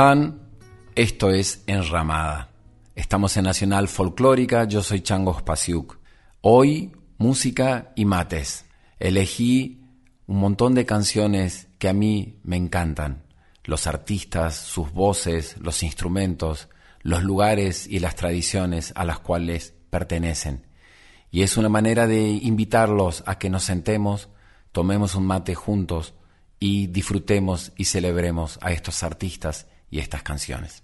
Están? Esto es Enramada. Estamos en Nacional Folclórica, yo soy Chango Spasiuk. Hoy, música y mates. Elegí un montón de canciones que a mí me encantan. Los artistas, sus voces, los instrumentos, los lugares y las tradiciones a las cuales pertenecen. Y es una manera de invitarlos a que nos sentemos, tomemos un mate juntos y disfrutemos y celebremos a estos artistas y estas canciones.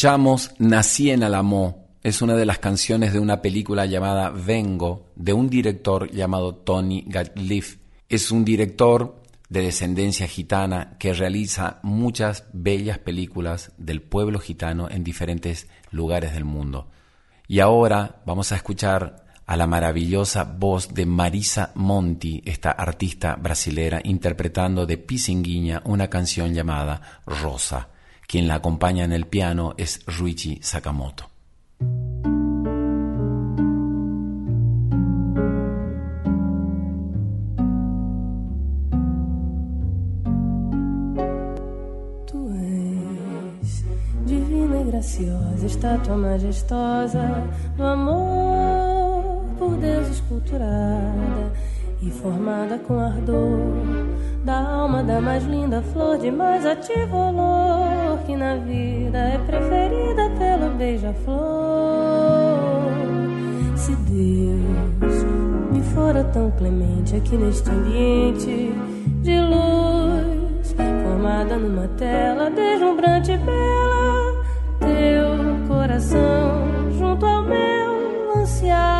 Escuchamos Nací en Alamo, es una de las canciones de una película llamada Vengo, de un director llamado Tony Gatliff. Es un director de descendencia gitana que realiza muchas bellas películas del pueblo gitano en diferentes lugares del mundo. Y ahora vamos a escuchar a la maravillosa voz de Marisa Monti, esta artista brasilera, interpretando de Pisinguinha una canción llamada Rosa. Quien la acompaña en el piano es Ruichi Sakamoto. E graciosa, estátua majestosa do amor por Deus esculturada e formada com ardor da alma da mais linda flor de mais ativo olor que na vida é preferida pelo beija-flor. Se Deus me fora tão clemente aqui neste ambiente de luz, formada numa tela deslumbrante e bela, teu coração junto ao meu ansiado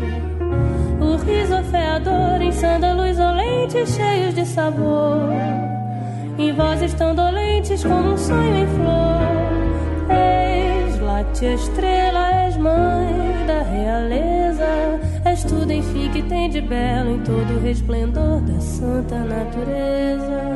o riso afeador em sândalos olentes cheios de sabor, em vozes tão dolentes como um sonho em flor. És late estrela, és mãe da realeza, és tudo enfim que tem de belo em todo o resplendor da santa natureza.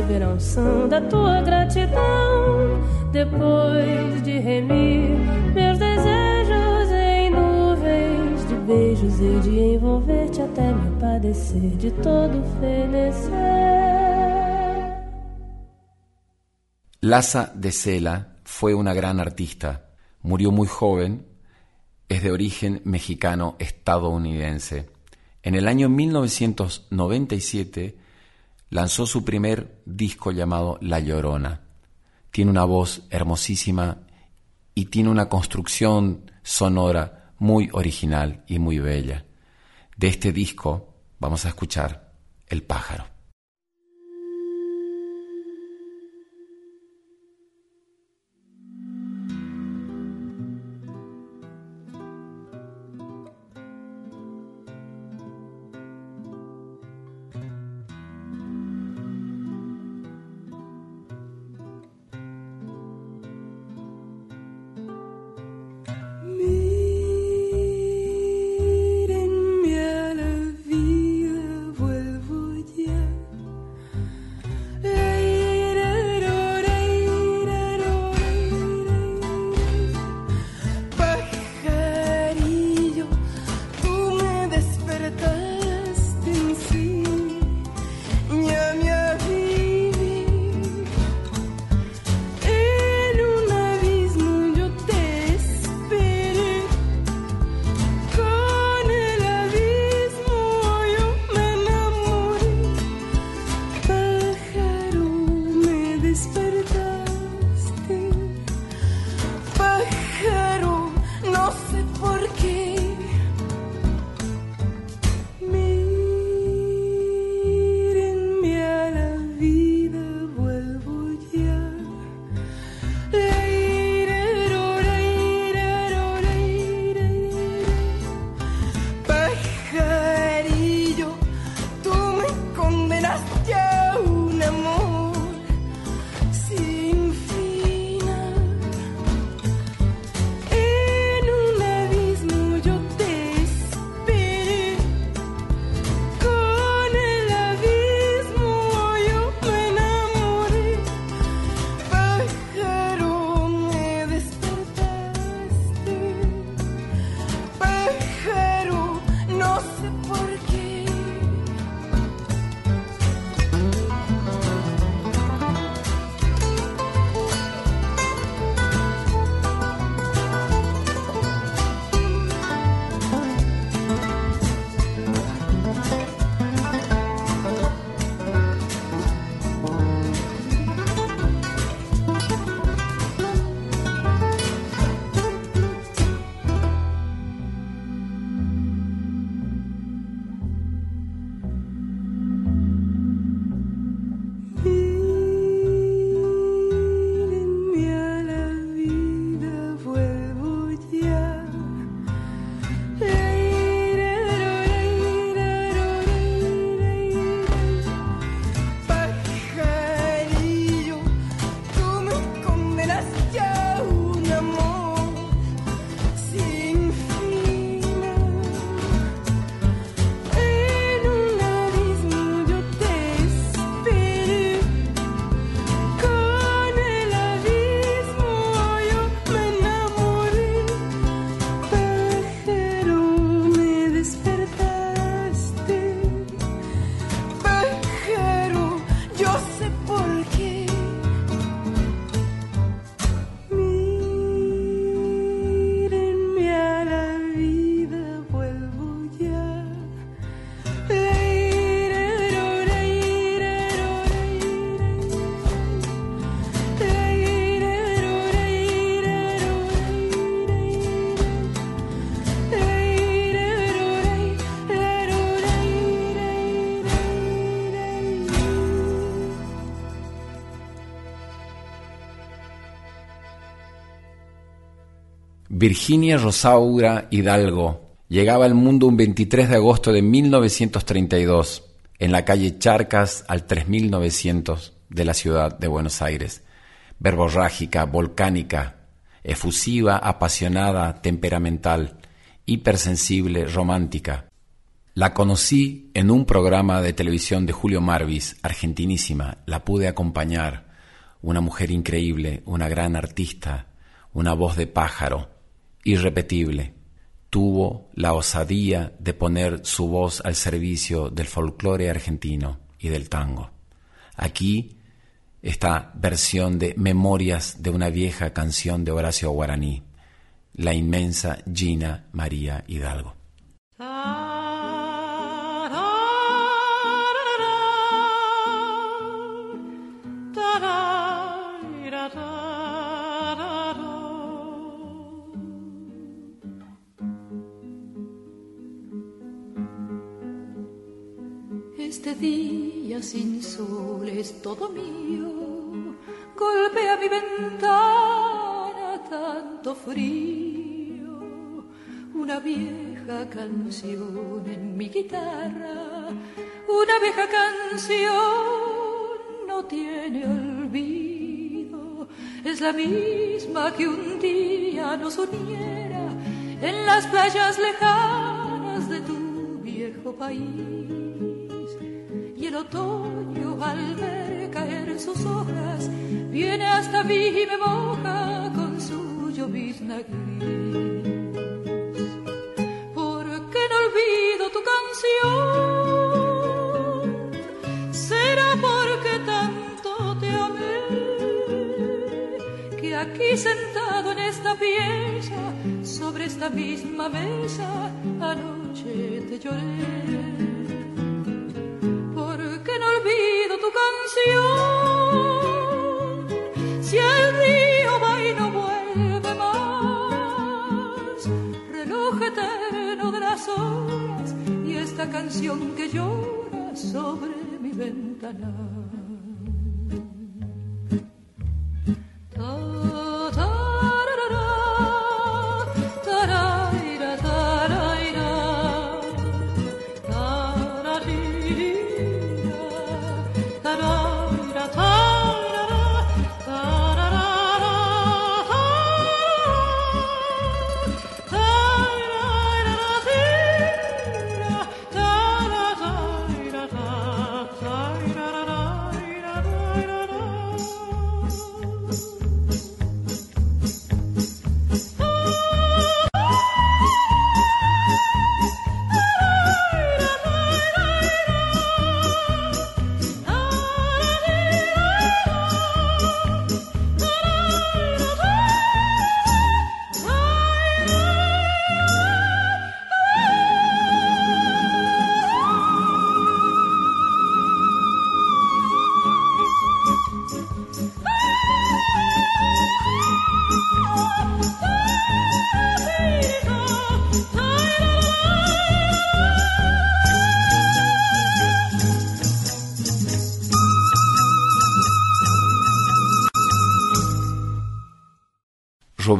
Receber a unção da tua gratidão depois de remir meus desejos em nuvens de beijos e de envolver-te até me padecer de todo fenecer. Laza de Sela fue una gran artista. Murió muy joven, es de origen mexicano estadounidense. En el año 1997 lanzó su primer disco llamado La Llorona tiene una voz hermosísima y tiene una construcción sonora muy original y muy bella. De este disco vamos a escuchar El pájaro. Virginia Rosaura Hidalgo llegaba al mundo un 23 de agosto de 1932 en la calle Charcas al 3900 de la ciudad de Buenos Aires. Verborrágica, volcánica, efusiva, apasionada, temperamental, hipersensible, romántica. La conocí en un programa de televisión de Julio Marvis, argentinísima. La pude acompañar. Una mujer increíble, una gran artista, una voz de pájaro, irrepetible. Tuvo la osadía de poner su voz al servicio del folclore argentino y del tango. Aquí esta versión de Memorias de una vieja canción de Horacio Guaraní, la inmensa Gina María Hidalgo. Este sin sol es todo mío, golpea mi ventana tanto frío, una vieja canción en mi guitarra, una vieja canción no tiene olvido, es la misma que un día nos uniera en las playas lejanas de tu viejo país el otoño al ver caer sus hojas viene hasta mí y me moja con su llovizna gris. ¿Por qué no olvido tu canción? Será porque tanto te amé que aquí sentado en esta pieza, sobre esta misma mesa, anoche te lloré canción que llora sobre mi ventana.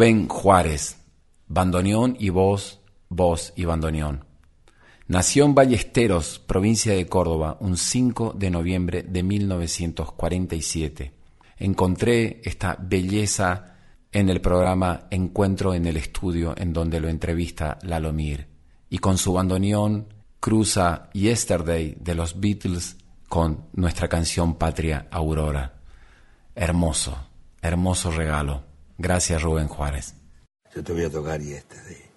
Rubén Juárez, bandoneón y voz, voz y bandoneón. Nació en Ballesteros, provincia de Córdoba, un 5 de noviembre de 1947. Encontré esta belleza en el programa Encuentro en el Estudio, en donde lo entrevista Lalomir. Y con su bandoneón cruza Yesterday de los Beatles con nuestra canción patria Aurora. Hermoso, hermoso regalo. Gracias, Rubén Juárez. Yo te voy a tocar y este de...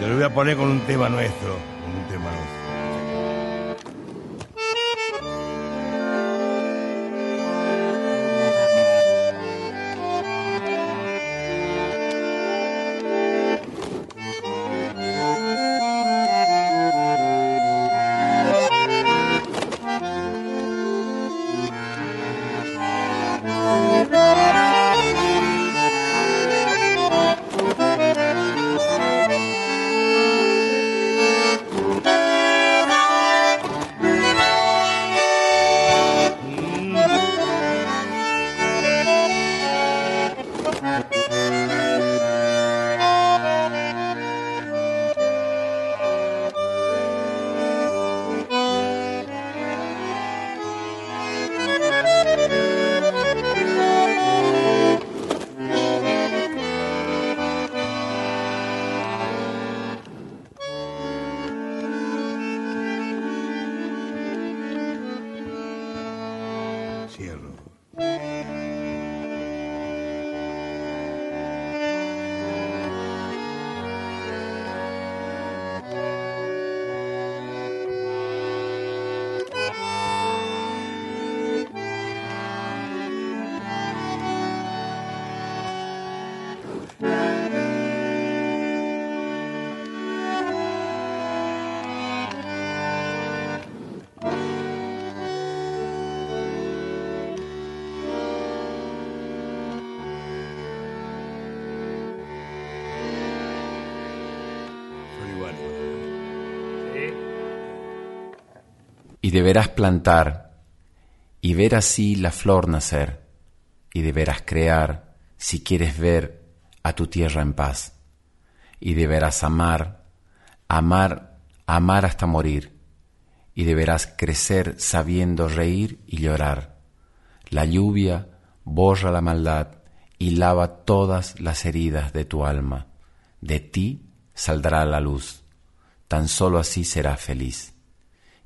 Te lo voy a poner con un tema nuestro. encierro. Y deberás plantar y ver así la flor nacer y deberás crear si quieres ver a tu tierra en paz y deberás amar, amar, amar hasta morir y deberás crecer sabiendo reír y llorar. La lluvia borra la maldad y lava todas las heridas de tu alma. De ti saldrá la luz. Tan solo así serás feliz.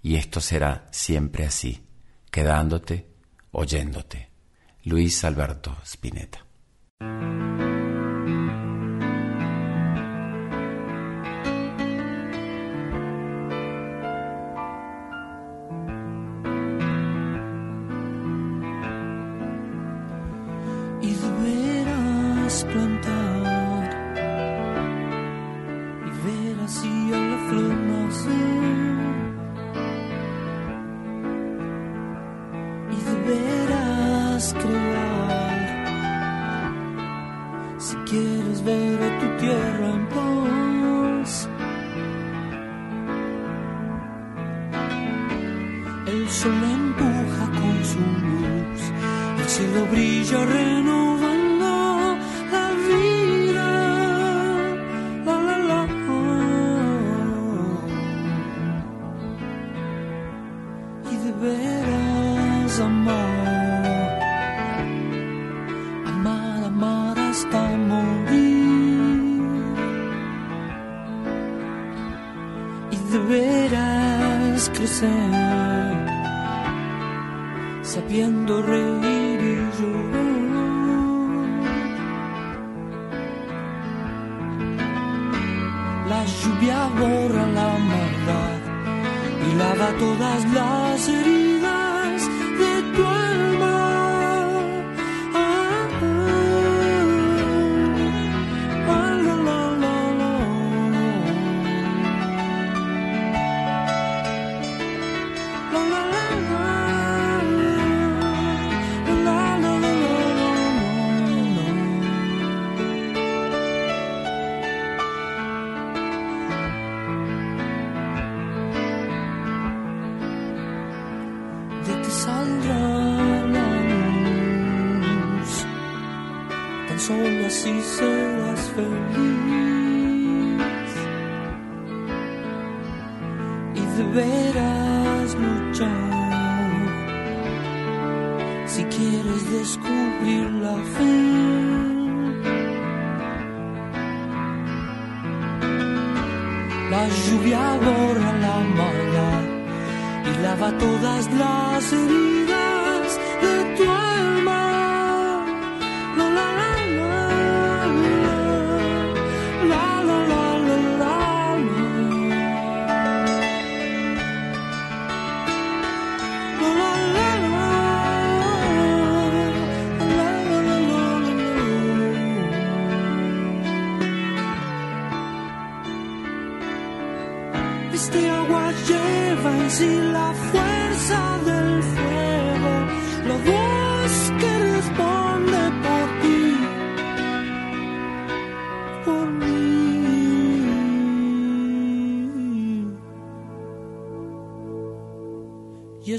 Y esto será siempre así, quedándote, oyéndote. Luis Alberto Spinetta.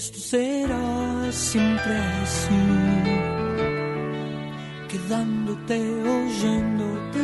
Esto será siempre así, quedándote, oyéndote.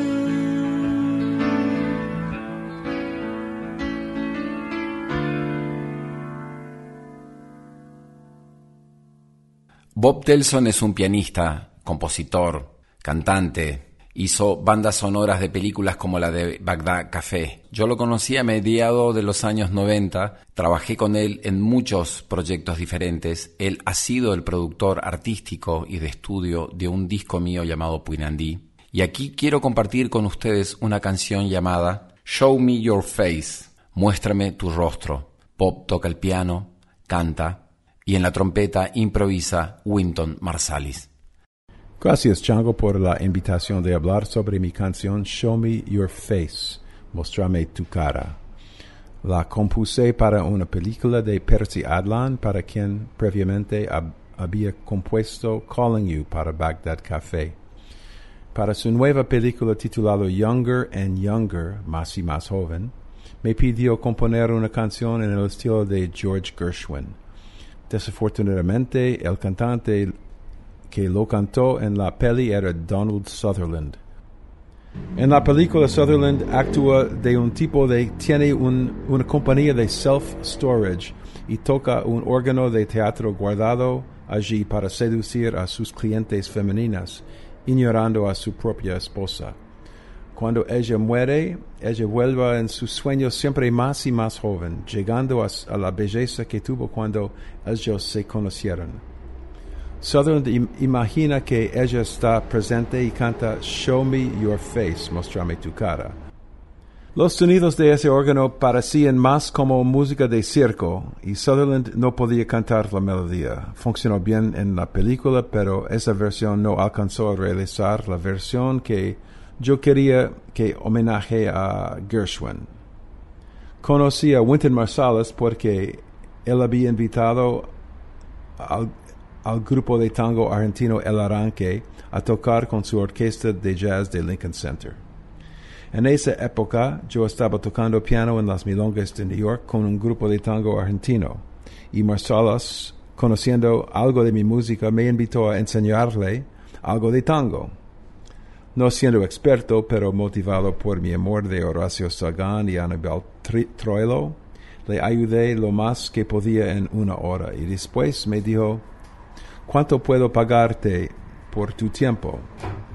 Bob Telson es un pianista, compositor, cantante hizo bandas sonoras de películas como la de Bagdad Café. Yo lo conocí a mediados de los años 90, trabajé con él en muchos proyectos diferentes. Él ha sido el productor artístico y de estudio de un disco mío llamado Puinandí. Y aquí quiero compartir con ustedes una canción llamada Show Me Your Face, Muéstrame tu rostro. Pop toca el piano, canta y en la trompeta improvisa Winton Marsalis. Gracias, Chango, por la invitación de hablar sobre mi canción Show Me Your Face, Mostrame tu cara. La compuse para una película de Percy Adlan, para quien previamente había compuesto Calling You para Baghdad Café. Para su nueva película titulada Younger and Younger, más y más joven, me pidió componer una canción en el estilo de George Gershwin. Desafortunadamente, el cantante que lo cantó en la peli era Donald Sutherland. En la película Sutherland actúa de un tipo de tiene una compañía de self-storage y toca un órgano de teatro guardado allí para seducir a sus clientes femeninas, ignorando a su propia esposa. Cuando ella muere, ella vuelve en sus sueños siempre más y más joven, llegando a la belleza que tuvo cuando ellos se conocieron. Sutherland imagina que ella está presente y canta Show me your face, mostrame tu cara. Los sonidos de ese órgano parecían más como música de circo y Sutherland no podía cantar la melodía. Funcionó bien en la película, pero esa versión no alcanzó a realizar la versión que yo quería que homenaje a Gershwin. Conocí a Wynton Marsalis porque él había invitado al, al grupo de tango argentino El Arranque a tocar con su orquesta de jazz de Lincoln Center. En esa época yo estaba tocando piano en las milongas de New York con un grupo de tango argentino y Marsalas, conociendo algo de mi música, me invitó a enseñarle algo de tango. No siendo experto, pero motivado por mi amor de Horacio Sagan y Anabel Troilo, le ayudé lo más que podía en una hora y después me dijo, ¿cuánto puedo pagarte por tu tiempo?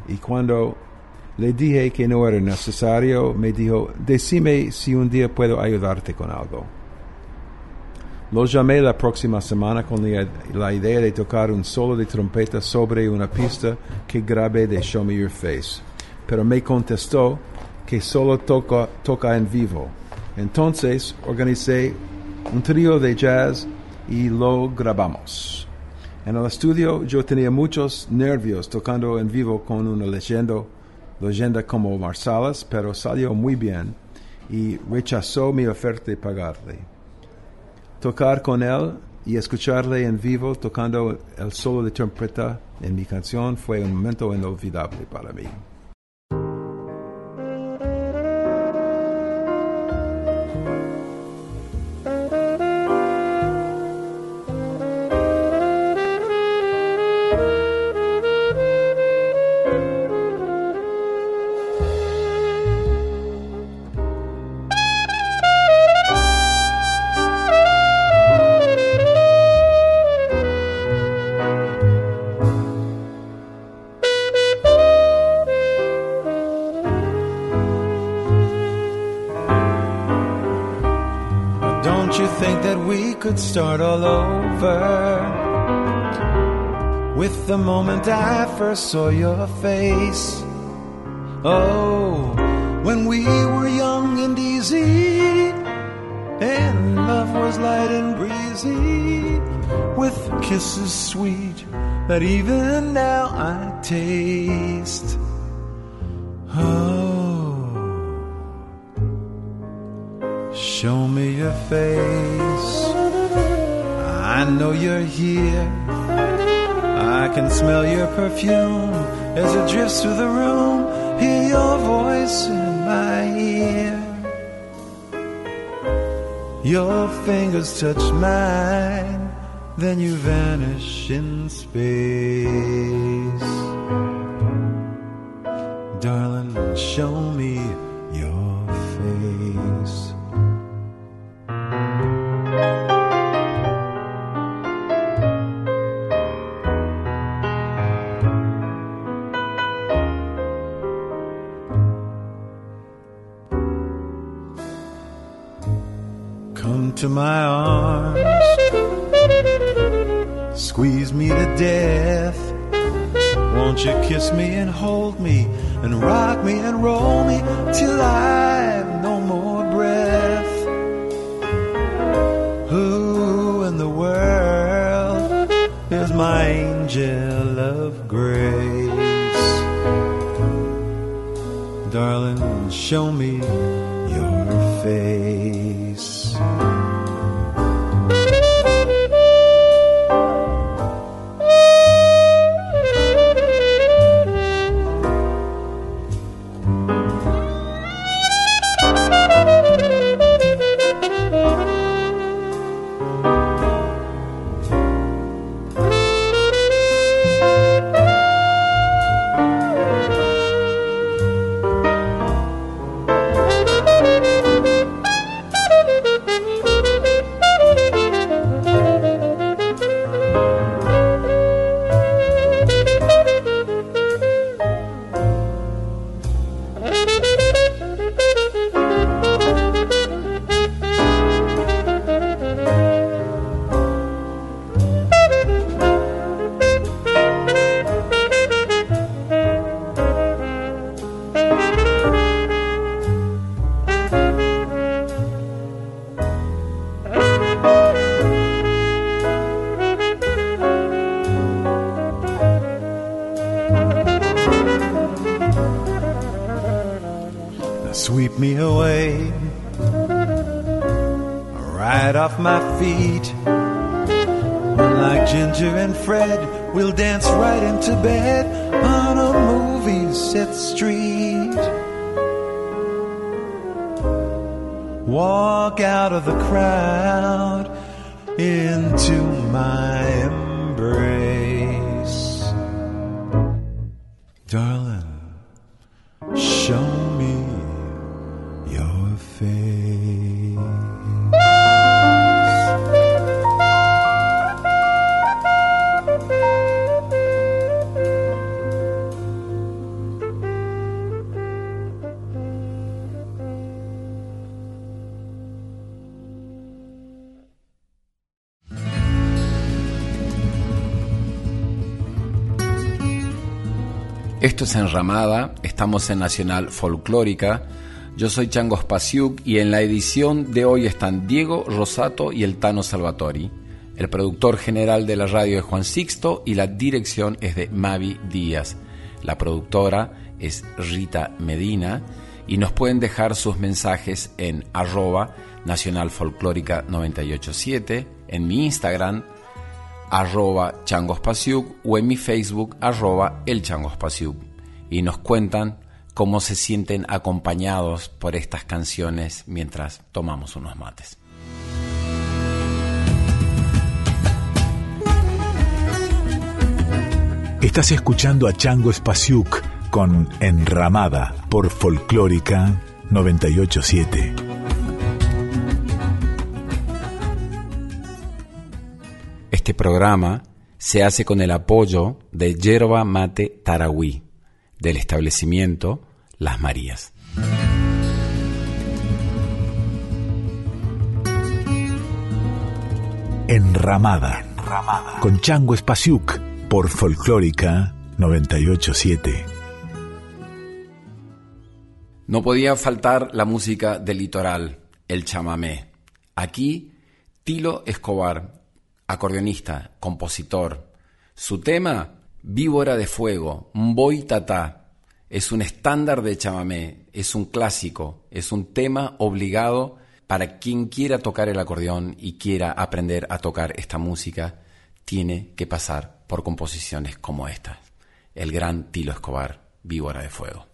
Y cuando le dije que no era necesario, me dijo, decime si un día puedo ayudarte con algo. Lo llamé la próxima semana con la, idea de tocar un solo de trompeta sobre una pista que grabé de Show Me Your Face, pero me contestó que solo toca, toca en vivo. Entonces organicé un trío de jazz y lo grabamos. En el estudio yo tenía muchos nervios tocando en vivo con una leyenda, leyenda como Marsalas, pero salió muy bien y rechazó mi oferta de pagarle. Tocar con él y escucharle en vivo tocando el solo de trompeta en mi canción fue un momento inolvidable para mí. Start all over with the moment I first saw your face. Oh, when we were young and easy, and love was light and breezy, with kisses sweet that even now I taste. Oh, show me your face. I know you're here. I can smell your perfume as it drifts through the room. Hear your voice in my ear. Your fingers touch mine, then you vanish in space. Darling, show me Esto es Enramada, estamos en Nacional Folclórica. Yo soy Chango Spasiuk y en la edición de hoy están Diego Rosato y el Tano Salvatori. El productor general de la radio es Juan Sixto y la dirección es de Mavi Díaz. La productora es Rita Medina y nos pueden dejar sus mensajes en arroba Nacional Folclórica 987, en mi Instagram arroba changospasiuk o en mi Facebook arroba el changospasiuk y nos cuentan cómo se sienten acompañados por estas canciones mientras tomamos unos mates. Estás escuchando a Chango Spasiuk con Enramada por Folclórica 987. Este programa se hace con el apoyo de Yerba Mate Tarahui, del establecimiento Las Marías. Enramada, con Chango Spasiuk por Folclórica 987. No podía faltar la música del litoral, el chamamé. Aquí, Tilo Escobar, acordeonista, compositor. Su tema, Víbora de Fuego, Mboy Tatá. Es un estándar de chamamé, es un clásico, es un tema obligado para quien quiera tocar el acordeón y quiera aprender a tocar esta música, tiene que pasar por composiciones como esta. El gran Tilo Escobar, Víbora de Fuego.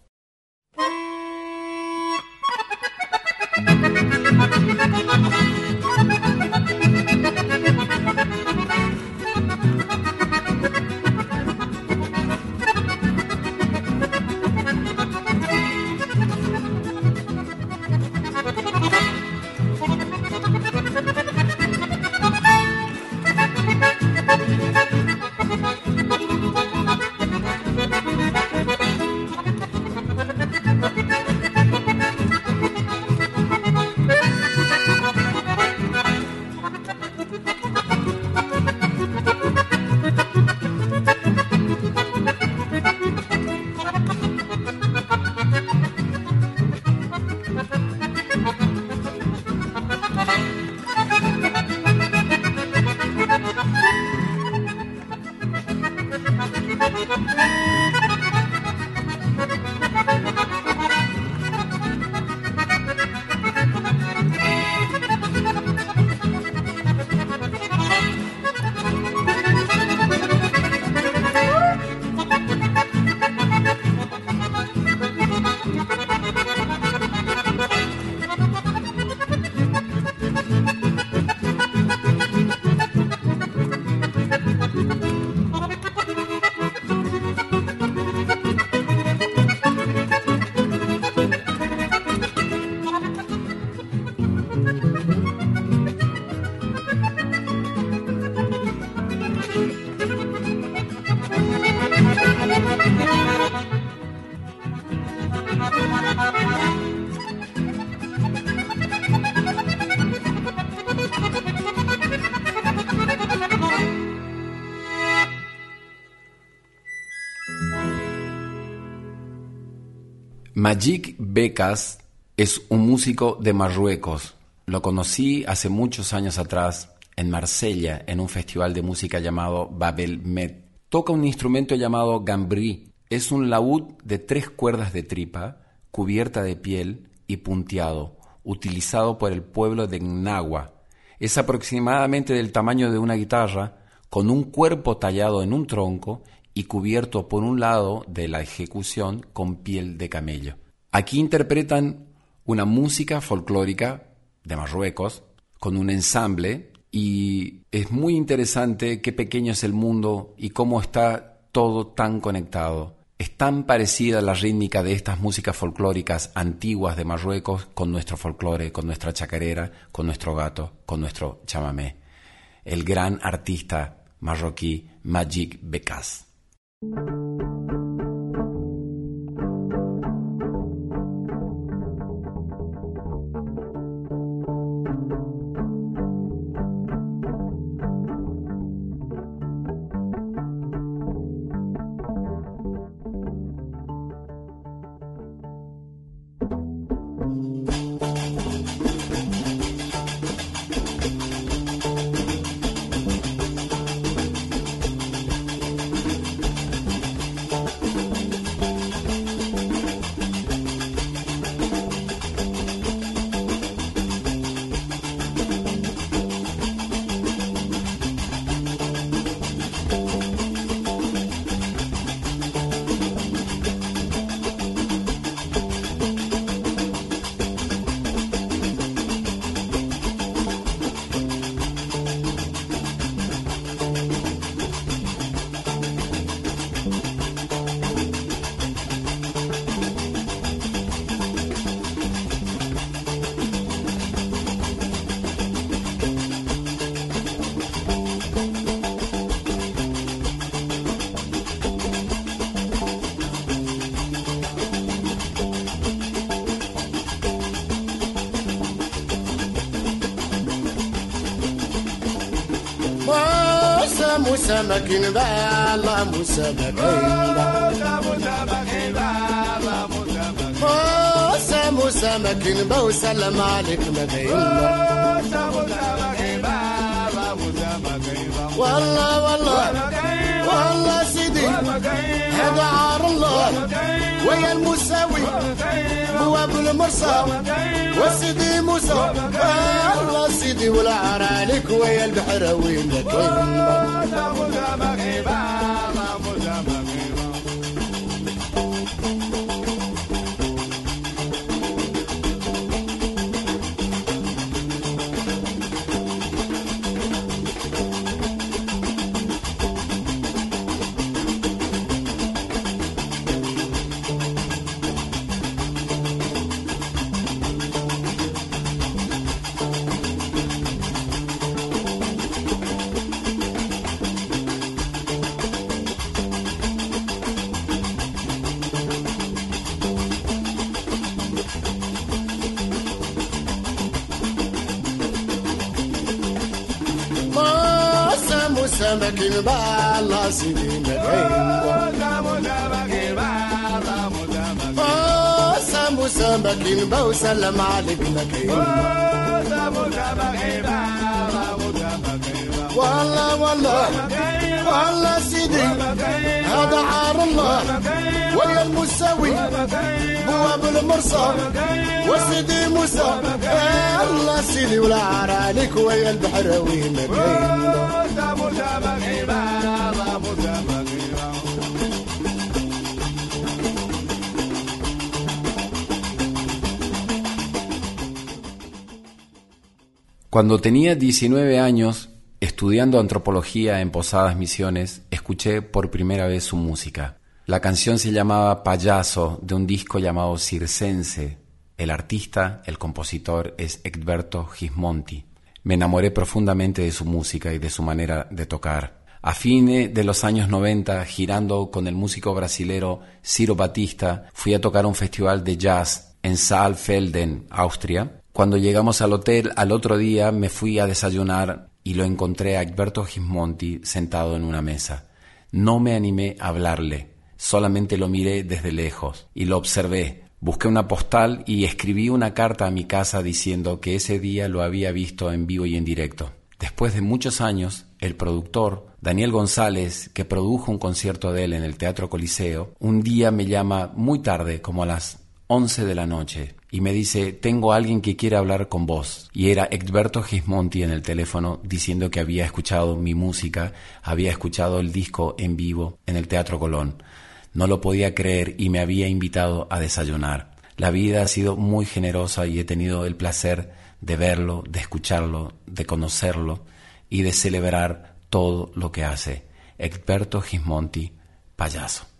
Majik Becas es un músico de Marruecos. Lo conocí hace muchos años atrás en Marsella, en un festival de música llamado Babel Med. Toca un instrumento llamado gambri. Es un laúd de tres cuerdas de tripa, cubierta de piel y punteado, utilizado por el pueblo de Gnagua. Es aproximadamente del tamaño de una guitarra, con un cuerpo tallado en un tronco y cubierto por un lado de la ejecución con piel de camello. Aquí interpretan una música folclórica de Marruecos con un ensamble y es muy interesante qué pequeño es el mundo y cómo está todo tan conectado. Es tan parecida la rítmica de estas músicas folclóricas antiguas de Marruecos con nuestro folclore, con nuestra chacarera, con nuestro gato, con nuestro chamamé. El gran artista marroquí Majik Bekas. Thank you. موسى مكين با الله موسى مكين وسلم عليك مكين والله والله والله سيدي هذا عار الله. ويا المساوي هو ابو المرسى وسيدي موسى الله سيدي والعار عليك ويا البحر وين مكين بالا سيدي مكين ساموسا مكين با وسلم عليك مكين والله والله والله سيدي هذا عار الله ولا المساوي هو بالمرصاد وسيدي موسى الله سيدي ولا عار عليك ويا البحر وين مكين Cuando tenía 19 años, estudiando antropología en Posadas Misiones, escuché por primera vez su música. La canción se llamaba Payaso, de un disco llamado Circense, El artista, el compositor es Egberto Gismonti. Me enamoré profundamente de su música y de su manera de tocar. A fines de los años 90, girando con el músico brasilero Ciro Batista, fui a tocar un festival de jazz en Saalfelden, Austria. Cuando llegamos al hotel, al otro día me fui a desayunar y lo encontré a Egberto Gismonti sentado en una mesa. No me animé a hablarle, solamente lo miré desde lejos y lo observé. Busqué una postal y escribí una carta a mi casa diciendo que ese día lo había visto en vivo y en directo. Después de muchos años, el productor, Daniel González, que produjo un concierto de él en el Teatro Coliseo, un día me llama muy tarde, como a las 11 de la noche, y me dice, tengo alguien que quiere hablar con vos. Y era Egberto Gismonti en el teléfono diciendo que había escuchado mi música, había escuchado el disco en vivo en el Teatro Colón. No lo podía creer y me había invitado a desayunar. La vida ha sido muy generosa y he tenido el placer de verlo, de escucharlo, de conocerlo y de celebrar todo lo que hace. Egberto Gismonti, payaso.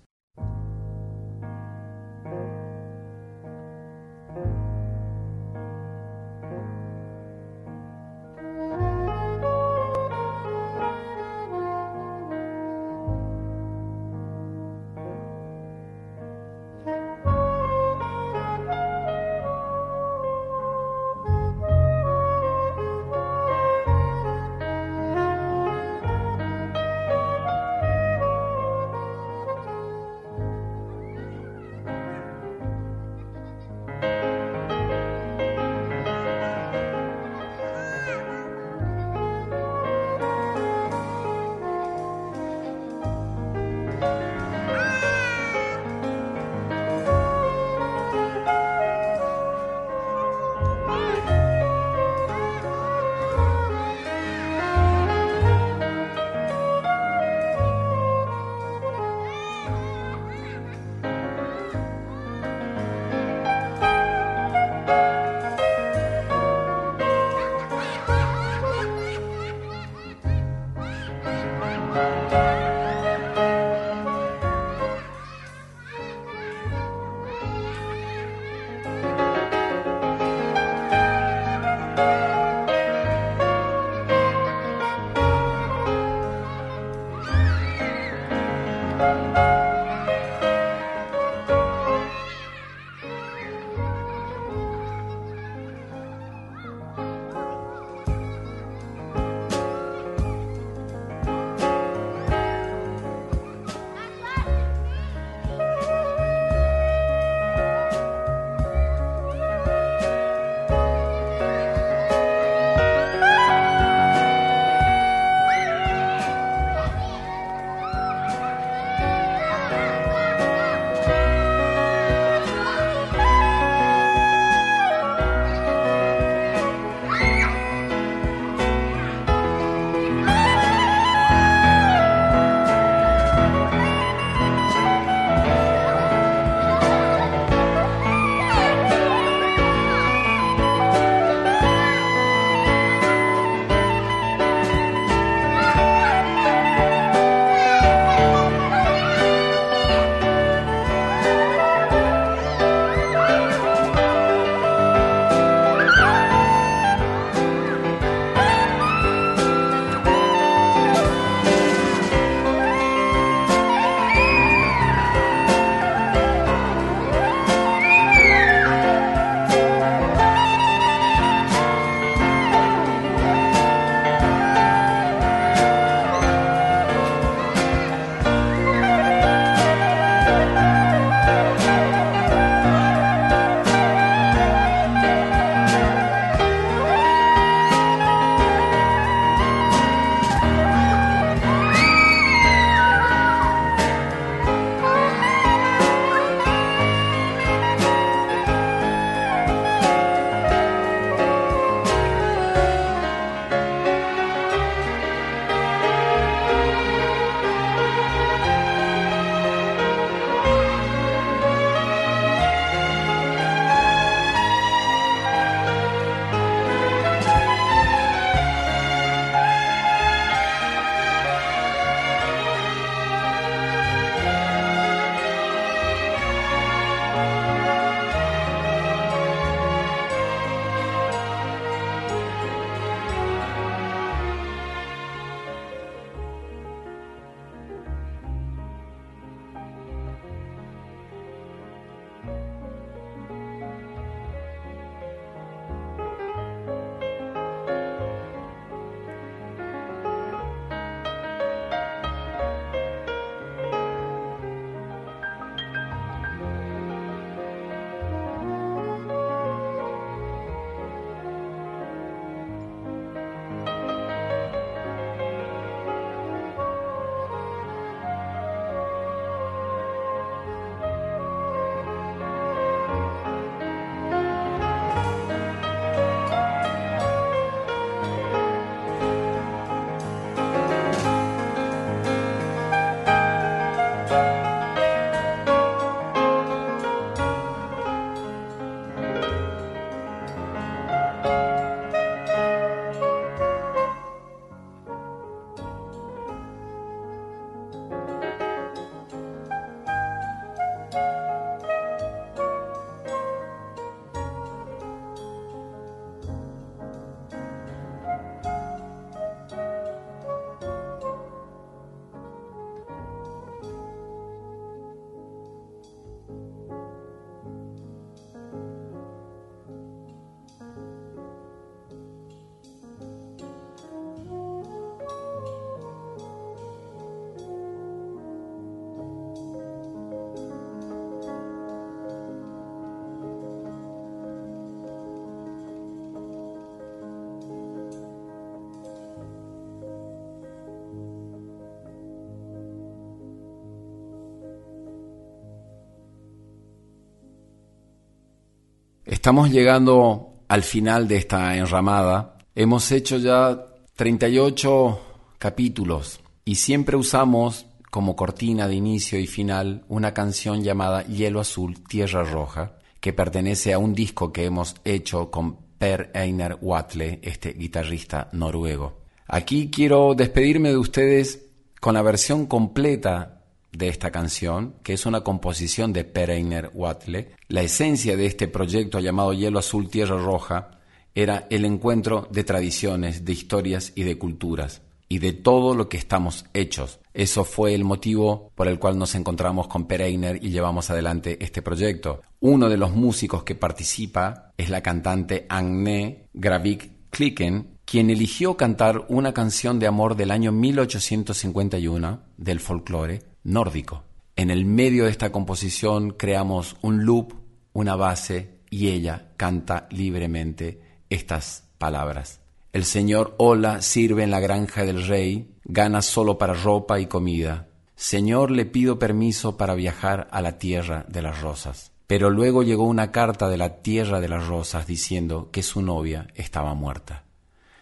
Estamos llegando al final de esta enramada. Hemos hecho ya 38 capítulos y siempre usamos como cortina de inicio y final una canción llamada Hielo Azul, Tierra Roja, que pertenece a un disco que hemos hecho con Per Einar Watle, este guitarrista noruego. Aquí quiero despedirme de ustedes con la versión completa de esta canción, que es una composición de Per Einar Watle. La esencia de este proyecto llamado Hielo Azul, Tierra Roja era el encuentro de tradiciones, de historias y de culturas y de todo lo que estamos hechos. Eso fue el motivo por el cual nos encontramos con Pereiner y llevamos adelante este proyecto. Uno de los músicos que participa es la cantante Agne Gravik Klicken, quien eligió cantar una canción de amor del año 1851 del folclore nórdico. En el medio de esta composición creamos un loop, una base y ella canta libremente estas palabras. El señor Ola sirve en la granja del rey, gana solo para ropa y comida. Señor, le pido permiso para viajar a la tierra de las rosas. Pero luego llegó una carta de la tierra de las rosas diciendo que su novia estaba muerta.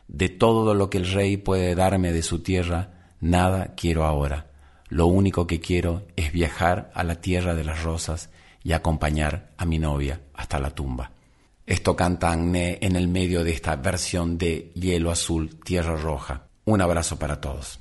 De todo lo que el rey puede darme de su tierra, nada quiero ahora. Lo único que quiero es viajar a la tierra de las rosas y acompañar a mi novia hasta la tumba. Esto canta Agné en el medio de esta versión de Hielo Azul, Tierra Roja. Un abrazo para todos.